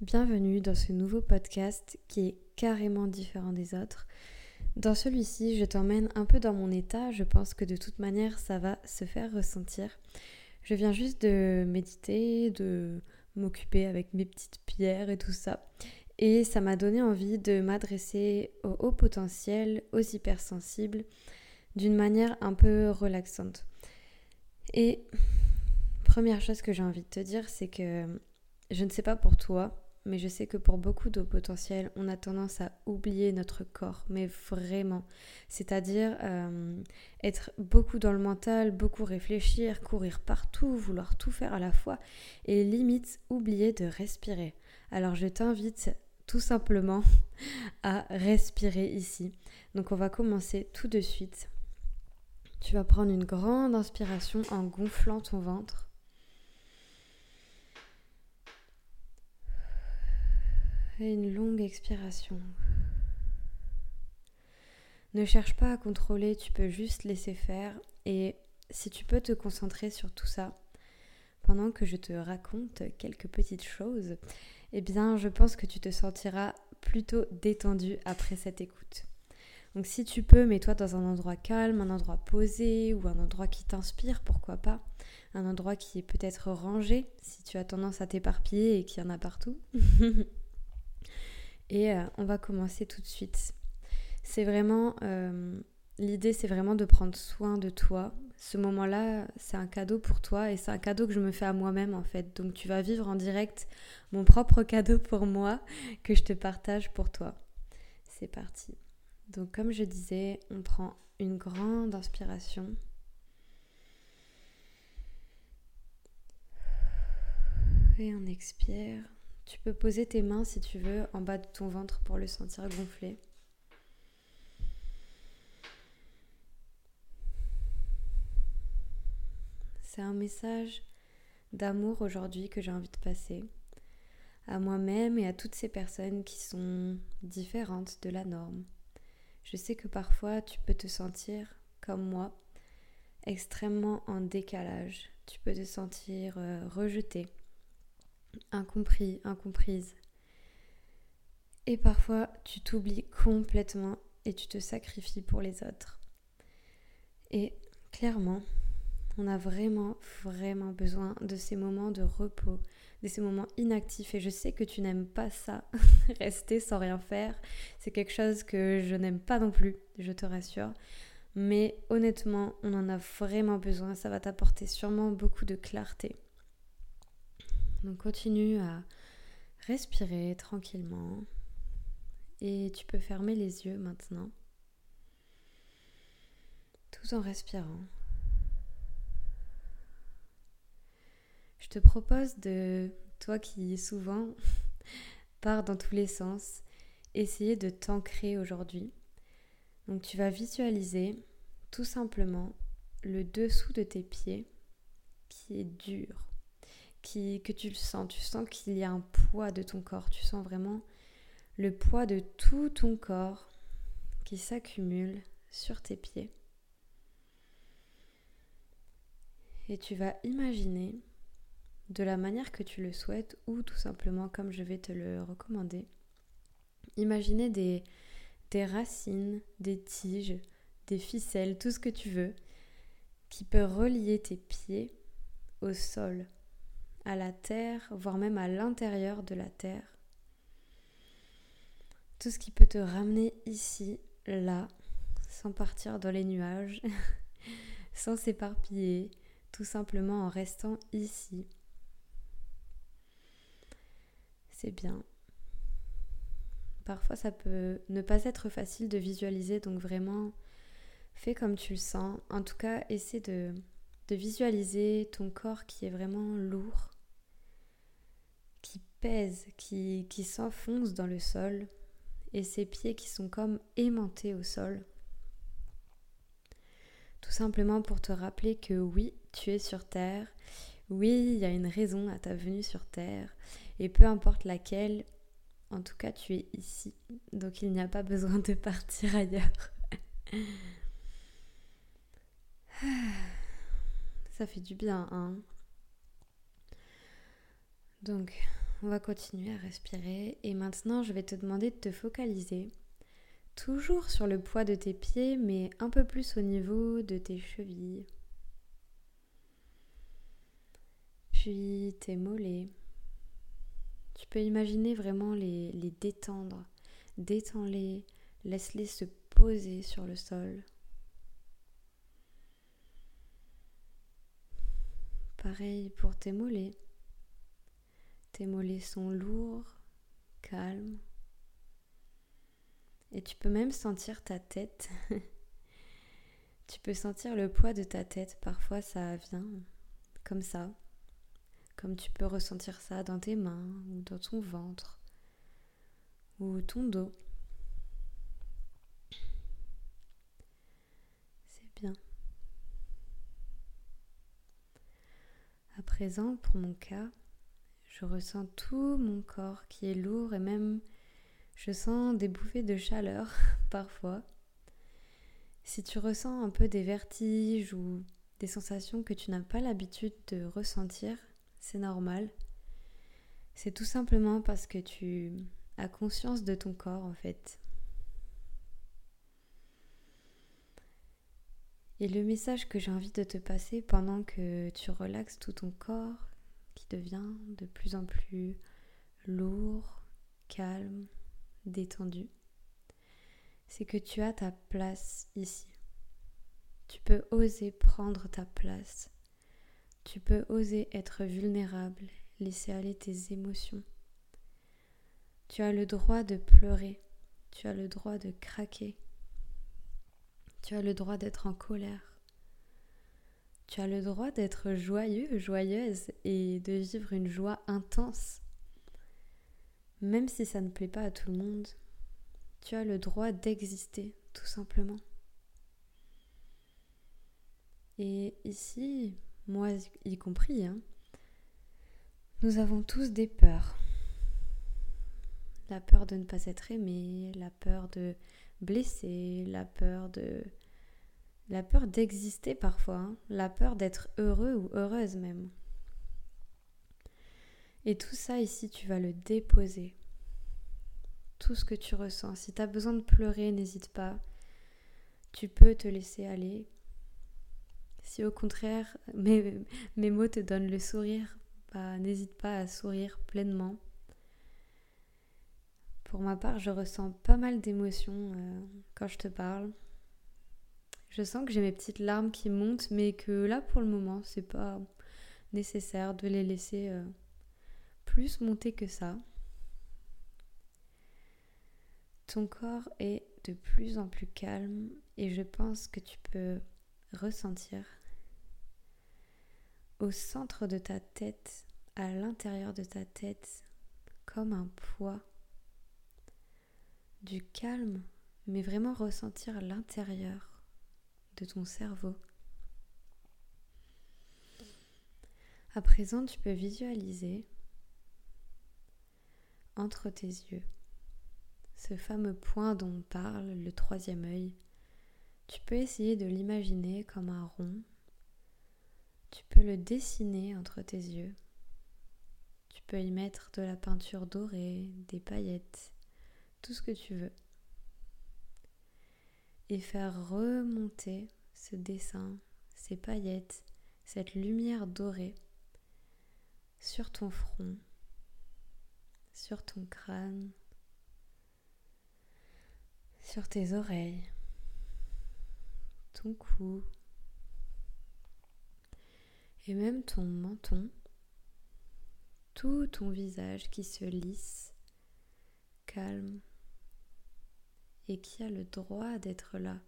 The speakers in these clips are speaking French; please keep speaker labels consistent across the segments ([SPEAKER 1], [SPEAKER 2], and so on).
[SPEAKER 1] Bienvenue dans ce nouveau podcast qui est carrément différent des autres. Dans celui-ci, je t'emmène un peu dans mon état. Je pense que de toute manière, ça va se faire ressentir. Je viens juste de méditer, de m'occuper avec mes petites pierres et tout ça. Et ça m'a donné envie de m'adresser aux hauts potentiels, aux hypersensibles, d'une manière un peu relaxante. Et première chose que j'ai envie de te dire, c'est que je ne sais pas pour toi, mais je sais que pour beaucoup de potentiels, on a tendance à oublier notre corps, mais vraiment. C'est-à-dire euh, être beaucoup dans le mental, beaucoup réfléchir, courir partout, vouloir tout faire à la fois, et limite oublier de respirer. Alors je t'invite tout simplement à respirer ici. Donc on va commencer tout de suite. Tu vas prendre une grande inspiration en gonflant ton ventre. Une longue expiration. Ne cherche pas à contrôler, tu peux juste laisser faire. Et si tu peux te concentrer sur tout ça, pendant que je te raconte quelques petites choses, eh bien je pense que tu te sentiras plutôt détendu après cette écoute. Donc si tu peux, mets-toi dans un endroit calme, un endroit posé ou un endroit qui t'inspire, pourquoi pas. Un endroit qui est peut-être rangé si tu as tendance à t'éparpiller et qu'il y en a partout. Et euh, on va commencer tout de suite. C'est vraiment, euh, l'idée c'est vraiment de prendre soin de toi. Ce moment-là, c'est un cadeau pour toi et c'est un cadeau que je me fais à moi-même en fait. Donc tu vas vivre en direct mon propre cadeau pour moi que je te partage pour toi. C'est parti. Donc comme je disais, on prend une grande inspiration. Et on expire. Tu peux poser tes mains si tu veux en bas de ton ventre pour le sentir gonfler. C'est un message d'amour aujourd'hui que j'ai envie de passer à moi-même et à toutes ces personnes qui sont différentes de la norme. Je sais que parfois tu peux te sentir comme moi extrêmement en décalage. Tu peux te sentir euh, rejeté, incompris, incomprise. Et parfois, tu t'oublies complètement et tu te sacrifies pour les autres. Et clairement, on a vraiment, vraiment besoin de ces moments de repos, de ces moments inactifs. Et je sais que tu n'aimes pas ça, rester sans rien faire. C'est quelque chose que je n'aime pas non plus, je te rassure. Mais honnêtement, on en a vraiment besoin. Ça va t'apporter sûrement beaucoup de clarté. Donc continue à respirer tranquillement. Et tu peux fermer les yeux maintenant. Tout en respirant. Je te propose de, toi qui souvent pars dans tous les sens, essayer de t'ancrer aujourd'hui. Donc tu vas visualiser tout simplement le dessous de tes pieds qui est dur que tu le sens. Tu sens qu'il y a un poids de ton corps. Tu sens vraiment le poids de tout ton corps qui s'accumule sur tes pieds. Et tu vas imaginer de la manière que tu le souhaites ou tout simplement comme je vais te le recommander. Imaginer des, des racines, des tiges, des ficelles, tout ce que tu veux, qui peut relier tes pieds au sol à la terre, voire même à l'intérieur de la terre. Tout ce qui peut te ramener ici, là, sans partir dans les nuages, sans s'éparpiller, tout simplement en restant ici. C'est bien. Parfois ça peut ne pas être facile de visualiser, donc vraiment fais comme tu le sens. En tout cas, essaie de, de visualiser ton corps qui est vraiment lourd, pèse, qui, qui s'enfonce dans le sol, et ses pieds qui sont comme aimantés au sol. Tout simplement pour te rappeler que oui, tu es sur Terre, oui, il y a une raison à ta venue sur Terre, et peu importe laquelle, en tout cas tu es ici, donc il n'y a pas besoin de partir ailleurs. Ça fait du bien, hein Donc, on va continuer à respirer et maintenant je vais te demander de te focaliser toujours sur le poids de tes pieds mais un peu plus au niveau de tes chevilles. Puis tes mollets. Tu peux imaginer vraiment les, détendre. Détends-les, laisse-les se poser sur le sol. Pareil pour tes mollets. Tes mollets sont lourds, calmes. Et tu peux même sentir ta tête. tu peux sentir le poids de ta tête. Parfois ça vient comme ça. Comme tu peux ressentir ça dans tes mains ou dans ton ventre ou ton dos. C'est bien. À présent, pour mon cas, je ressens tout mon corps qui est lourd et même je sens des bouffées de chaleur parfois. Si tu ressens un peu des vertiges ou des sensations que tu n'as pas l'habitude de ressentir, c'est normal. C'est tout simplement parce que tu as conscience de ton corps en fait. Et le message que j'ai envie de te passer pendant que tu relaxes tout ton corps, devient de plus en plus lourd, calme, détendu, c'est que tu as ta place ici. Tu peux oser prendre ta place. Tu peux oser être vulnérable, laisser aller tes émotions. Tu as le droit de pleurer. Tu as le droit de craquer. Tu as le droit d'être en colère. Tu as le droit d'être joyeux, joyeuse et de vivre une joie intense. Même si ça ne plaît pas à tout le monde, tu as le droit d'exister, tout simplement. Et ici, moi y compris, hein, nous avons tous des peurs. La peur de ne pas être aimé, la peur de blessé, la peur de la peur d'exister parfois, hein. la peur d'être heureux ou heureuse même. Et tout ça ici, tu vas le déposer. Tout ce que tu ressens. Si tu as besoin de pleurer, n'hésite pas. Tu peux te laisser aller. Si au contraire, mes, mots te donnent le sourire, bah, n'hésite pas à sourire pleinement. Pour ma part, je ressens pas mal d'émotions euh, quand je te parle. Je sens que j'ai mes petites larmes qui montent, mais que là pour le moment, c'est pas nécessaire de les laisser euh, plus monter que ça. Ton corps est de plus en plus calme et je pense que tu peux ressentir au centre de ta tête, à l'intérieur de ta tête, comme un poids du calme, mais vraiment ressentir l'intérieur ton cerveau. À présent, tu peux visualiser entre tes yeux ce fameux point dont on parle, le troisième œil. Tu peux essayer de l'imaginer comme un rond. Tu peux le dessiner entre tes yeux. Tu peux y mettre de la peinture dorée, des paillettes, tout ce que tu veux. Et faire remonter ce dessin, ces paillettes, cette lumière dorée sur ton front, sur ton crâne, sur tes oreilles, ton cou et même ton menton, tout ton visage qui se lisse, calme et qui a le droit d'être là.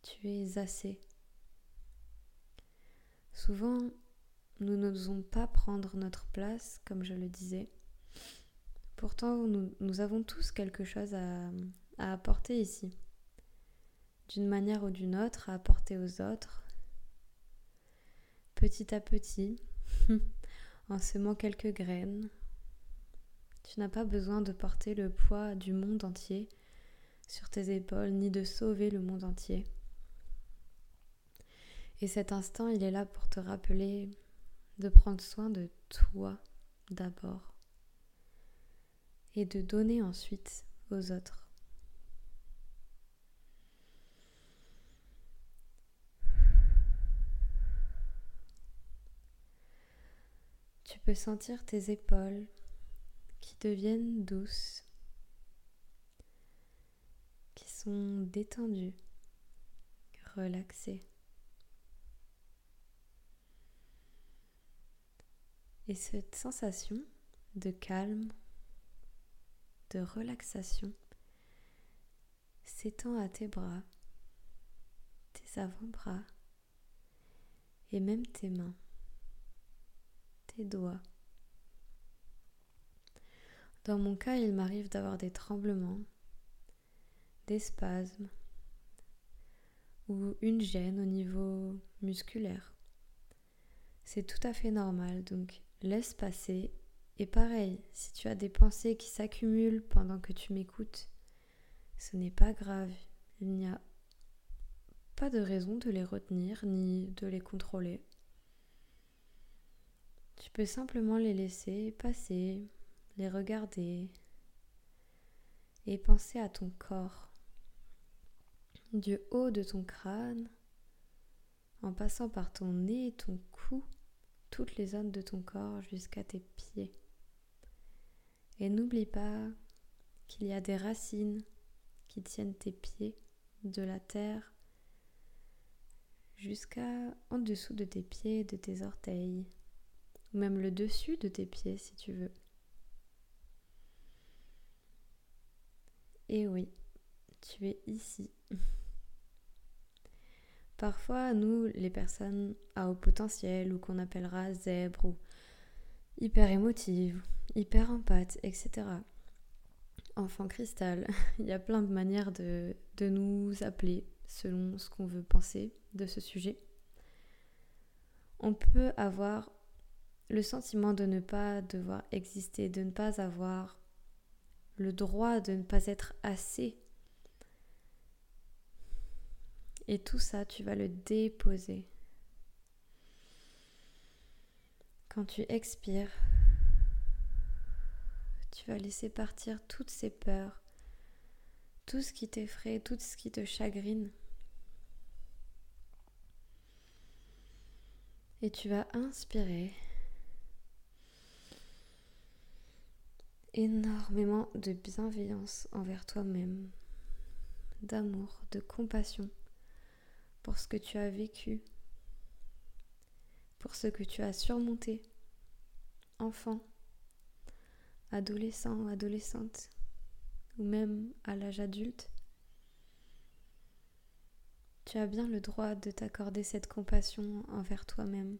[SPEAKER 1] Tu es assez. Souvent, nous n'osons pas prendre notre place, comme je le disais. Pourtant, nous, avons tous quelque chose à, à apporter ici. D'une manière ou d'une autre, à apporter aux autres. Petit à petit, en semant quelques graines. Tu n'as pas besoin de porter le poids du monde entier sur tes épaules, ni de sauver le monde entier. Et cet instant, il est là pour te rappeler de prendre soin de toi d'abord. et de donner ensuite aux autres. Tu peux sentir tes épaules qui deviennent douces, sont détendues, relaxées. Et cette sensation de calme, de relaxation s'étend à tes bras, tes avant-bras et même tes mains, tes doigts. Dans mon cas, il m'arrive d'avoir des tremblements, des spasmes ou une gêne au niveau musculaire. C'est tout à fait normal, donc laisse passer. Et pareil, si tu as des pensées qui s'accumulent pendant que tu m'écoutes, ce n'est pas grave. Il n'y a pas de raison de les retenir ni de les contrôler. Tu peux simplement les laisser passer, les regarder et penser à ton corps. Du haut de ton crâne, en passant par ton nez, ton cou, toutes les zones de ton corps jusqu'à tes pieds. Et n'oublie pas qu'il y a des racines qui tiennent tes pieds de la terre jusqu'à en dessous de tes pieds, de tes orteils, ou même le dessus de tes pieds si tu veux. Et oui, tu es ici. Parfois, nous, les personnes à haut potentiel ou qu'on appellera zèbre ou hyper émotive, hyper empathe, etc. Enfant cristal, il y a plein de manières de, de nous appeler selon ce qu'on veut penser de ce sujet. On peut avoir le sentiment de ne pas devoir exister, de ne pas avoir le droit de ne pas être assez et tout ça, tu vas le déposer. Quand tu expires, tu vas laisser partir toutes ces peurs, tout ce qui t'effraie, tout ce qui te chagrine. Et tu vas inspirer énormément de bienveillance envers toi-même, d'amour, de compassion pour ce que tu as vécu, pour ce que tu as surmonté, enfant, adolescent, adolescente, ou même à l'âge adulte. Tu as bien le droit de t'accorder cette compassion envers toi-même,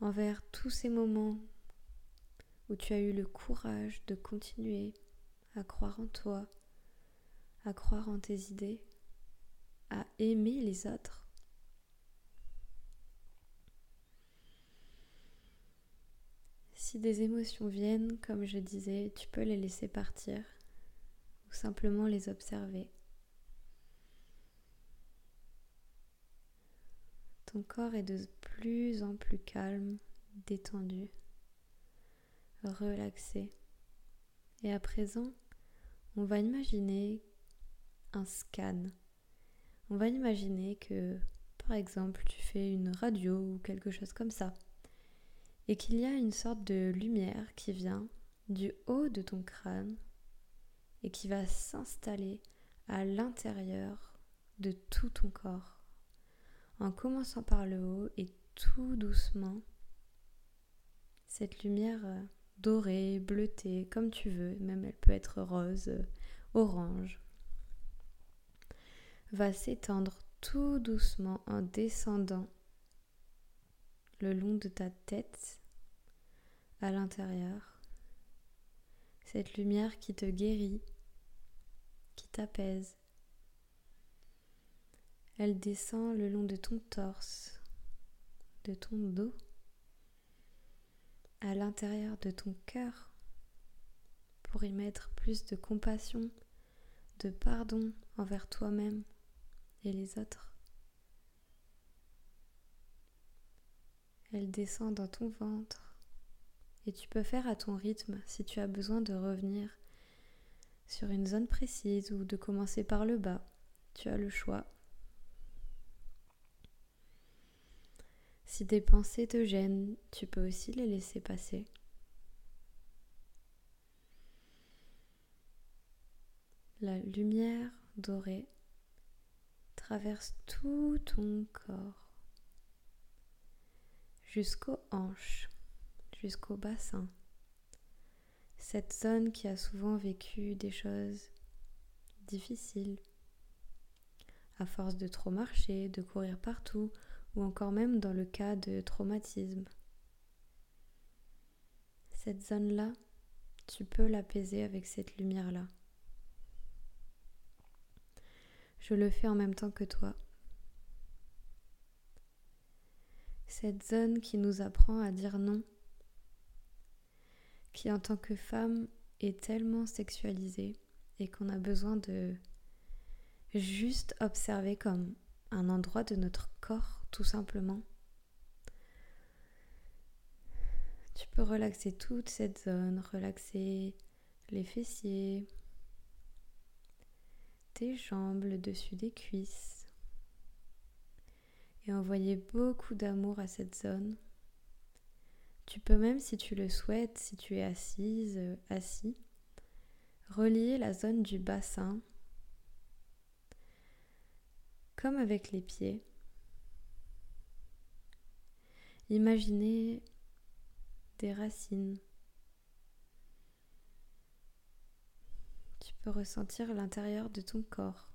[SPEAKER 1] envers tous ces moments où tu as eu le courage de continuer à croire en toi, à croire en tes idées, à aimer les autres. Si des émotions viennent, comme je disais, tu peux les laisser partir ou simplement les observer. Ton corps est de plus en plus calme, détendu, relaxé. Et à présent, on va imaginer un scan on va imaginer que, par exemple, tu fais une radio ou quelque chose comme ça, et qu'il y a une sorte de lumière qui vient du haut de ton crâne et qui va s'installer à l'intérieur de tout ton corps, en commençant par le haut et tout doucement. Cette lumière euh, dorée, bleutée, comme tu veux, même elle peut être rose, orange, va s'étendre tout doucement en descendant le long de ta tête à l'intérieur. Cette lumière qui te guérit, qui t'apaise. Elle descend le long de ton torse, de ton dos, à l'intérieur de ton cœur, pour y mettre plus de compassion, de pardon envers toi-même les autres. Elle descend dans ton ventre Et tu peux faire à ton rythme si tu as besoin de revenir sur une zone précise ou de commencer par le bas. Tu as le choix. Si des pensées te gênent, tu peux aussi les laisser passer. La lumière dorée traverse tout ton corps jusqu'aux hanches, jusqu'au bassin. Cette zone qui a souvent vécu des choses difficiles, à force de trop marcher, de courir partout, ou encore même dans le cas de traumatisme. Cette zone-là, tu peux l'apaiser avec cette lumière-là. Je le fais en même temps que toi. Cette zone qui nous apprend à dire non, qui en tant que femme est tellement sexualisée et qu'on a besoin de juste observer comme un endroit de notre corps tout simplement. Tu peux relaxer toute cette zone, relaxer les fessiers, jambes, le dessus des cuisses et envoyer beaucoup d'amour à cette zone. Tu peux même, si tu le souhaites, si tu es assise, assis, relier la zone du bassin comme avec les pieds. Imaginez des racines. Peux ressentir l'intérieur de ton corps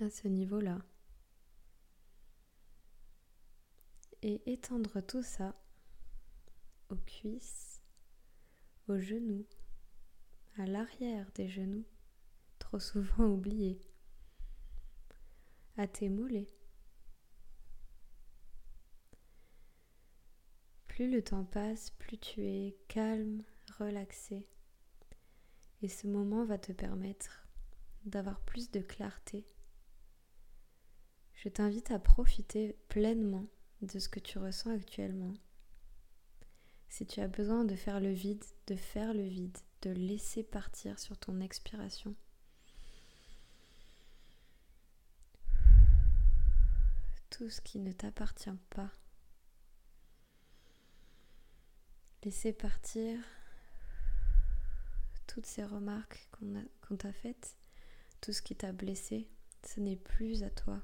[SPEAKER 1] à ce niveau-là. Et étendre tout ça aux cuisses, aux genoux, à l'arrière des genoux, trop souvent oubliés à tes mollets. Plus le temps passe, plus tu es calme, relaxé. Et ce moment va te permettre d'avoir plus de clarté. Je t'invite à profiter pleinement de ce que tu ressens actuellement. Si tu as besoin de faire le vide, de faire le vide, de laisser partir sur ton expiration. tout ce qui ne t'appartient pas. Laissez partir toutes ces remarques qu'on t'a faites, tout ce qui t'a blessé, ce n'est plus à toi.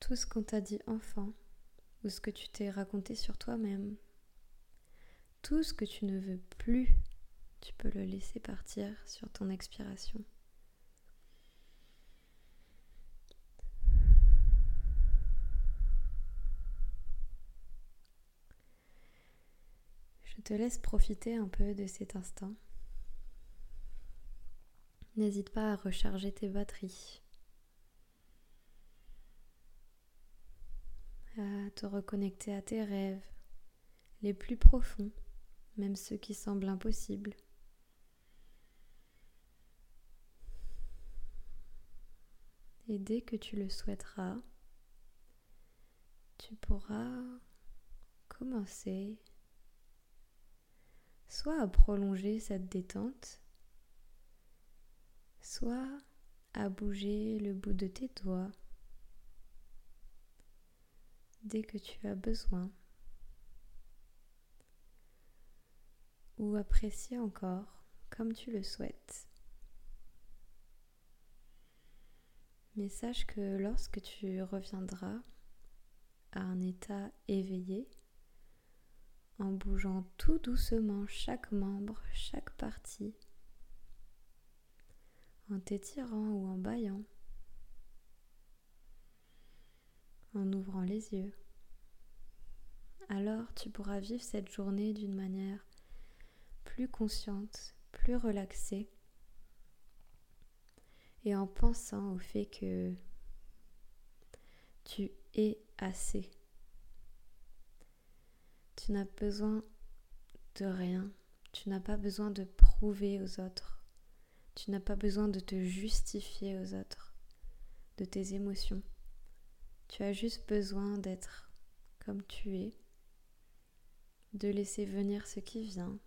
[SPEAKER 1] Tout ce qu'on t'a dit enfant, ou ce que tu t'es raconté sur toi-même, tout ce que tu ne veux plus, tu peux le laisser partir sur ton expiration. Te laisse profiter un peu de cet instant. N'hésite pas à recharger tes batteries, à te reconnecter à tes rêves, les plus profonds, même ceux qui semblent impossibles. Et dès que tu le souhaiteras, tu pourras commencer soit à prolonger cette détente, soit à bouger le bout de tes doigts dès que tu as besoin, ou apprécier encore comme tu le souhaites. Mais sache que lorsque tu reviendras à un état éveillé, en bougeant tout doucement chaque membre, chaque partie, en t'étirant ou en baillant, en ouvrant les yeux. Alors tu pourras vivre cette journée d'une manière plus consciente, plus relaxée, et en pensant au fait que tu es assez tu n'as besoin de rien. Tu n'as pas besoin de prouver aux autres. Tu n'as pas besoin de te justifier aux autres de tes émotions. Tu as juste besoin d'être comme tu es, de laisser venir ce qui vient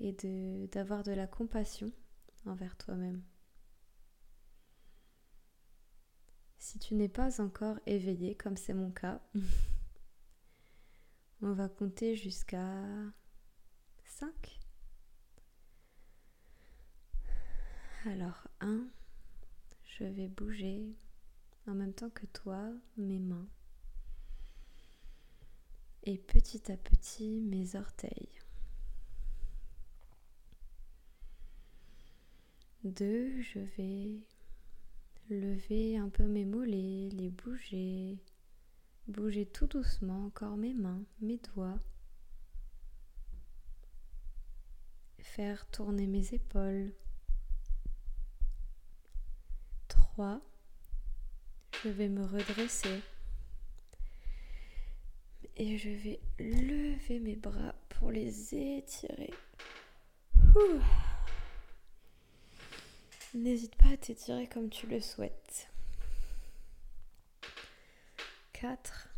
[SPEAKER 1] et d'avoir de, la compassion envers toi-même. Si tu n'es pas encore éveillé, comme c'est mon cas, on va compter jusqu'à 5. Alors 1, je vais bouger en même temps que toi mes mains et petit à petit mes orteils. 2, je vais lever un peu mes mollets, les bouger, bouger tout doucement encore mes mains, mes doigts, faire tourner mes épaules. 3. Je vais me redresser et je vais lever mes bras pour les étirer. N'hésite pas à t'étirer comme tu le souhaites. 4.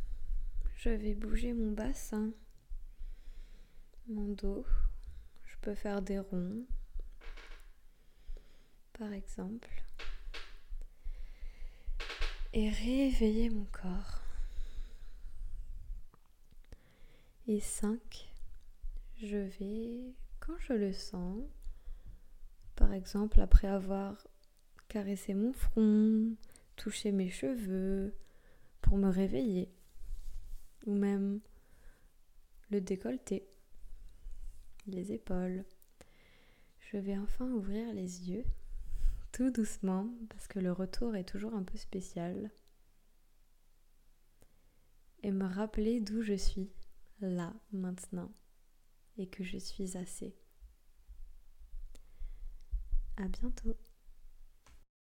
[SPEAKER 1] Je vais bouger mon bassin, mon dos. Je peux faire des ronds, par exemple. Et réveiller mon corps. Et 5. Je vais, quand je le sens, par exemple, après avoir caressé mon front, touché mes cheveux pour me réveiller, ou même le décolleté, les épaules, je vais enfin ouvrir les yeux tout doucement parce que le retour est toujours un peu spécial. Et me rappeler d'où je suis là maintenant. Et que je suis assez. À bientôt.